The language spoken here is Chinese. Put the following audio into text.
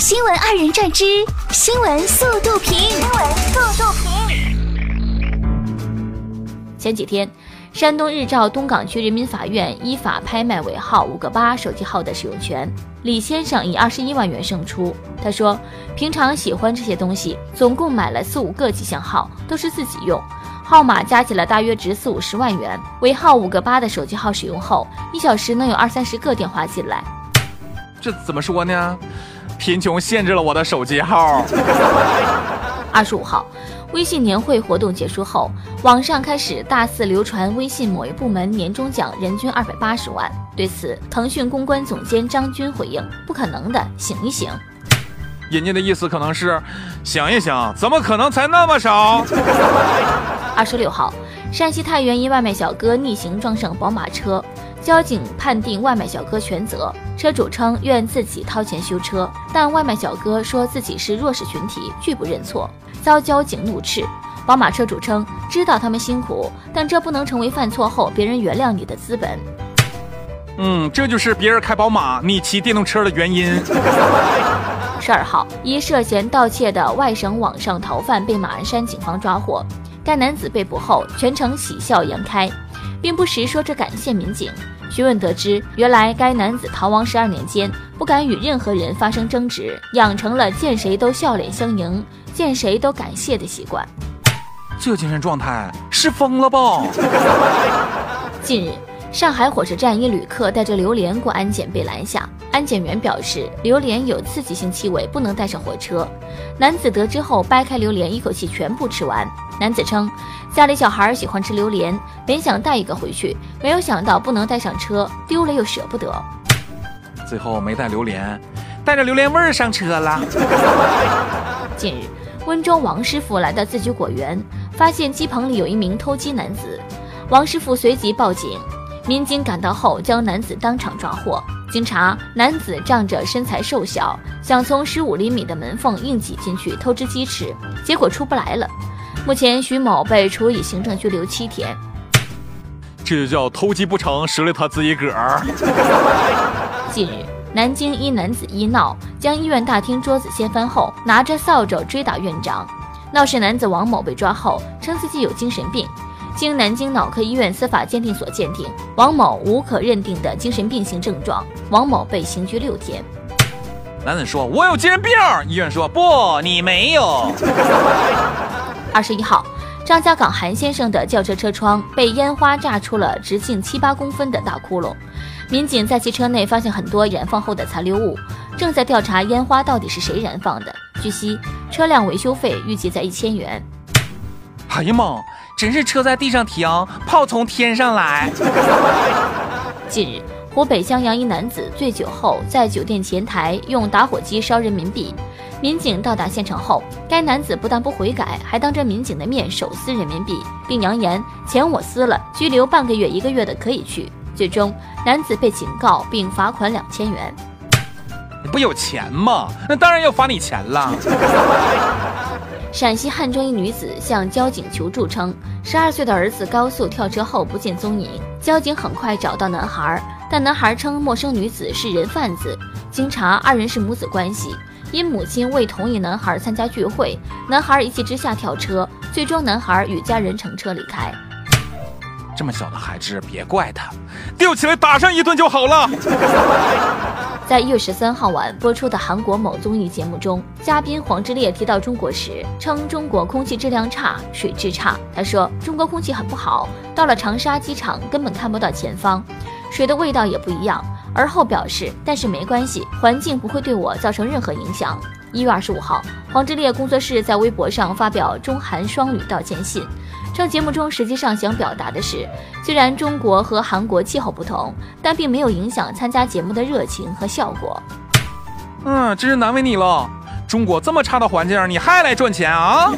新闻二人转之新闻速度评。新闻速度评。前几天，山东日照东港区人民法院依法拍卖尾号五个八手机号的使用权，李先生以二十一万元胜出。他说，平常喜欢这些东西，总共买了四五个吉祥号，都是自己用，号码加起来大约值四五十万元。尾号五个八的手机号使用后，一小时能有二三十个电话进来。这怎么说呢？贫穷限制了我的手机号。二十五号，微信年会活动结束后，网上开始大肆流传微信某一部门年终奖人均二百八十万。对此，腾讯公关总监张军回应：“不可能的，醒一醒。”人家的意思可能是，想一想，怎么可能才那么少？二十六号，山西太原一外卖小哥逆行撞上宝马车。交警判定外卖小哥全责，车主称愿自己掏钱修车，但外卖小哥说自己是弱势群体，拒不认错，遭交警怒斥。宝马车主称知道他们辛苦，但这不能成为犯错后别人原谅你的资本。嗯，这就是别人开宝马，你骑电动车的原因。十二号，一涉嫌盗窃的外省网上逃犯被马鞍山警方抓获，该男子被捕后全程喜笑颜开。并不时说着感谢民警。询问得知，原来该男子逃亡十二年间，不敢与任何人发生争执，养成了见谁都笑脸相迎、见谁都感谢的习惯。这精神状态是疯了吧？近日，上海火车站一旅客带着榴莲过安检被拦下，安检员表示榴莲有刺激性气味，不能带上火车。男子得知后掰开榴莲，一口气全部吃完。男子称，家里小孩喜欢吃榴莲，本想带一个回去，没有想到不能带上车，丢了又舍不得。最后没带榴莲，带着榴莲味儿上车了。近日，温州王师傅来到自己果园，发现鸡棚里有一名偷鸡男子，王师傅随即报警，民警赶到后将男子当场抓获。经查，男子仗着身材瘦小，想从十五厘米的门缝硬挤进去偷只鸡吃，结果出不来了。目前，徐某被处以行政拘留七天。这就叫偷鸡不成，蚀了他自己个儿。近日，南京一男子医闹，将医院大厅桌子掀翻后，拿着扫帚追打院长。闹事男子王某被抓后，称自己有精神病。经南京脑科医院司法鉴定所鉴定，王某无可认定的精神病性症状。王某被刑拘六天。男子说：“我有精神病。”医院说：“不，你没有。”二十一号，张家港韩先生的轿车车窗被烟花炸出了直径七八公分的大窟窿，民警在其车内发现很多燃放后的残留物，正在调查烟花到底是谁燃放的。据悉，车辆维修费预计在一千元。哎呀妈，真是车在地上停，炮从天上来。近日，湖北襄阳一男子醉酒后在酒店前台用打火机烧人民币。民警到达现场后，该男子不但不悔改，还当着民警的面手撕人民币，并扬言钱我撕了，拘留半个月、一个月的可以去。最终，男子被警告并罚款两千元。你不有钱吗？那当然要罚你钱了。陕西汉中一女子向交警求助称，十二岁的儿子高速跳车后不见踪影。交警很快找到男孩，但男孩称陌生女子是人贩子。经查，二人是母子关系。因母亲未同意男孩参加聚会，男孩一气之下跳车，最终男孩与家人乘车离开。这么小的孩子，别怪他，吊起来打上一顿就好了。在一月十三号晚播出的韩国某综艺节目中，嘉宾黄致列提到中国时，称中国空气质量差，水质差。他说中国空气很不好，到了长沙机场根本看不到前方，水的味道也不一样。而后表示，但是没关系，环境不会对我造成任何影响。一月二十五号，黄致列工作室在微博上发表中韩双语道歉信，这节目中实际上想表达的是，虽然中国和韩国气候不同，但并没有影响参加节目的热情和效果。嗯，真是难为你了，中国这么差的环境，你还来赚钱啊？